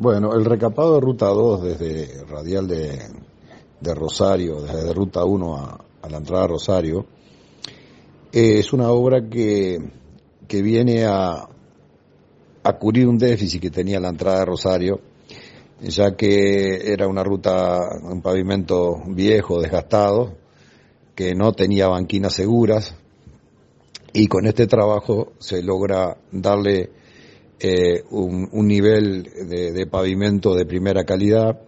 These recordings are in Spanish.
Bueno, el recapado de Ruta 2 desde Radial de, de Rosario, desde Ruta 1 a, la entrada a Rosario, eh, es una obra que, que viene a, a cubrir un déficit que tenía la entrada de Rosario, ya que era una ruta, un pavimento viejo, desgastado, que no tenía banquinas seguras, y con este trabajo se logra darle eh, un, un, nivel de, de, pavimento de primera calidad,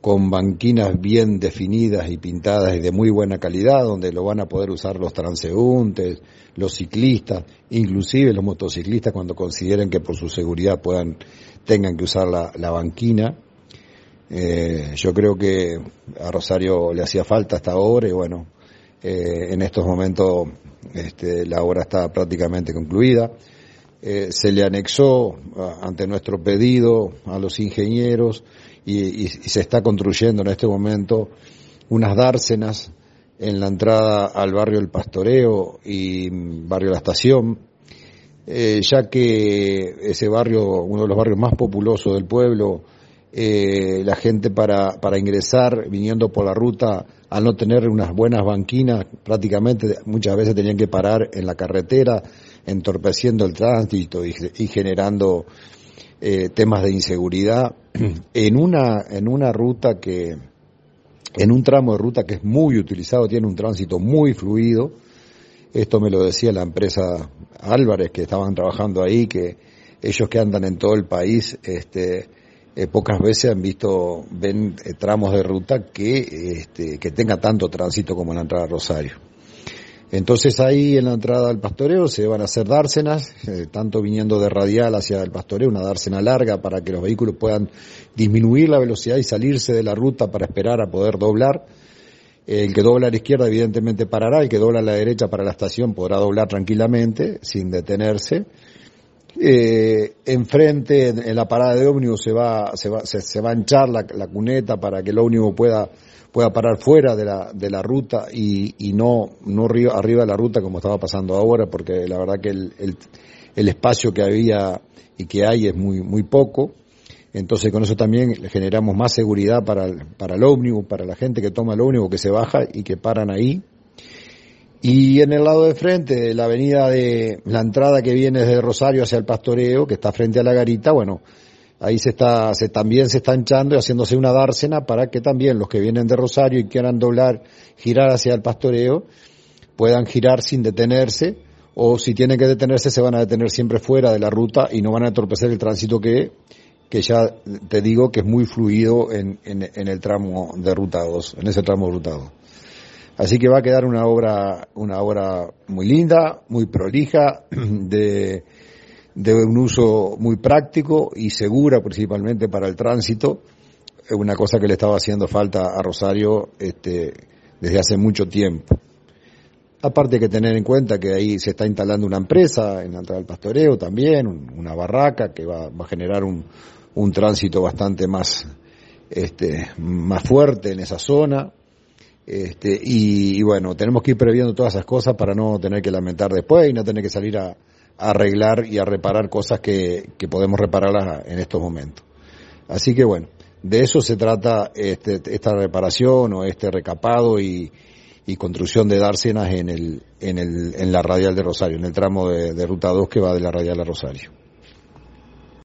con banquinas bien definidas y pintadas y de muy buena calidad, donde lo van a poder usar los transeúntes, los ciclistas, inclusive los motociclistas cuando consideren que por su seguridad puedan, tengan que usar la, la banquina. Eh, yo creo que a Rosario le hacía falta esta obra y bueno, eh, en estos momentos este, la obra está prácticamente concluida. Eh, se le anexó ante nuestro pedido a los ingenieros y, se está construyendo en este momento unas dársenas en la entrada al barrio El Pastoreo y barrio La Estación, eh, ya que ese barrio, uno de los barrios más populosos del pueblo, eh, la gente para, para ingresar viniendo por la ruta, al no tener unas buenas banquinas, prácticamente muchas veces tenían que parar en la carretera, entorpeciendo el tránsito y, generando eh, temas de inseguridad en una, en una ruta que, en un tramo de ruta que es muy utilizado, tiene un tránsito muy fluido. Esto me lo decía la empresa Álvarez, que estaban trabajando ahí, que ellos que andan en todo el país, este, eh, pocas veces han visto, ven eh, tramos de ruta que, este, que tenga tanto tránsito como en la entrada a Rosario. Entonces ahí en la entrada al pastoreo se van a hacer dársenas, eh, tanto viniendo de radial hacia el pastoreo, una dársena larga para que los vehículos puedan disminuir la velocidad y salirse de la ruta para esperar a poder doblar. El que dobla a la izquierda evidentemente parará, el que dobla a la derecha para la estación podrá doblar tranquilamente, sin detenerse. Eh, enfrente, en, la parada de ómnibus se va, se va, se, se va a hinchar la, la, cuneta para que el ómnibus pueda, pueda parar fuera de la, de la ruta y, y no, no arriba, arriba de la ruta como estaba pasando ahora, porque la verdad que el, el, el espacio que había y que hay es muy, muy poco. Entonces con eso también generamos más seguridad para el, para el ómnibus, para la gente que toma el ómnibus, que se baja y que paran ahí. Y en el lado de frente, la avenida de la entrada que viene desde Rosario hacia el Pastoreo, que está frente a la garita, bueno, ahí se está, se, también se está hinchando y haciéndose una dársena para que también los que vienen de Rosario y quieran doblar, girar hacia el Pastoreo, puedan girar sin detenerse, o si tienen que detenerse se van a detener siempre fuera de la ruta y no van a entorpecer el tránsito que, que ya te digo que es muy fluido en, en, en el tramo de ruta 2, en ese tramo de ruta 2. Así que va a quedar una obra, una obra muy linda, muy prolija, de, un uso muy práctico y segura principalmente para el tránsito. Una cosa que le estaba haciendo falta a Rosario este, desde hace mucho tiempo. Aparte que tener en cuenta que ahí se está instalando una empresa en la entrada del pastoreo también, una barraca que va, va a generar un, un tránsito bastante más, este, más fuerte en esa zona este, y, y, bueno, tenemos que ir previendo todas esas cosas para no tener que lamentar después y no tener que salir a, arreglar y a reparar cosas que, que, podemos repararlas en estos momentos. Así que bueno, de eso se trata este, esta reparación o este recapado y, y construcción de dársenas en, el, en, el, en la radial de Rosario, en el tramo de, de Ruta 2 que va de la radial a Rosario.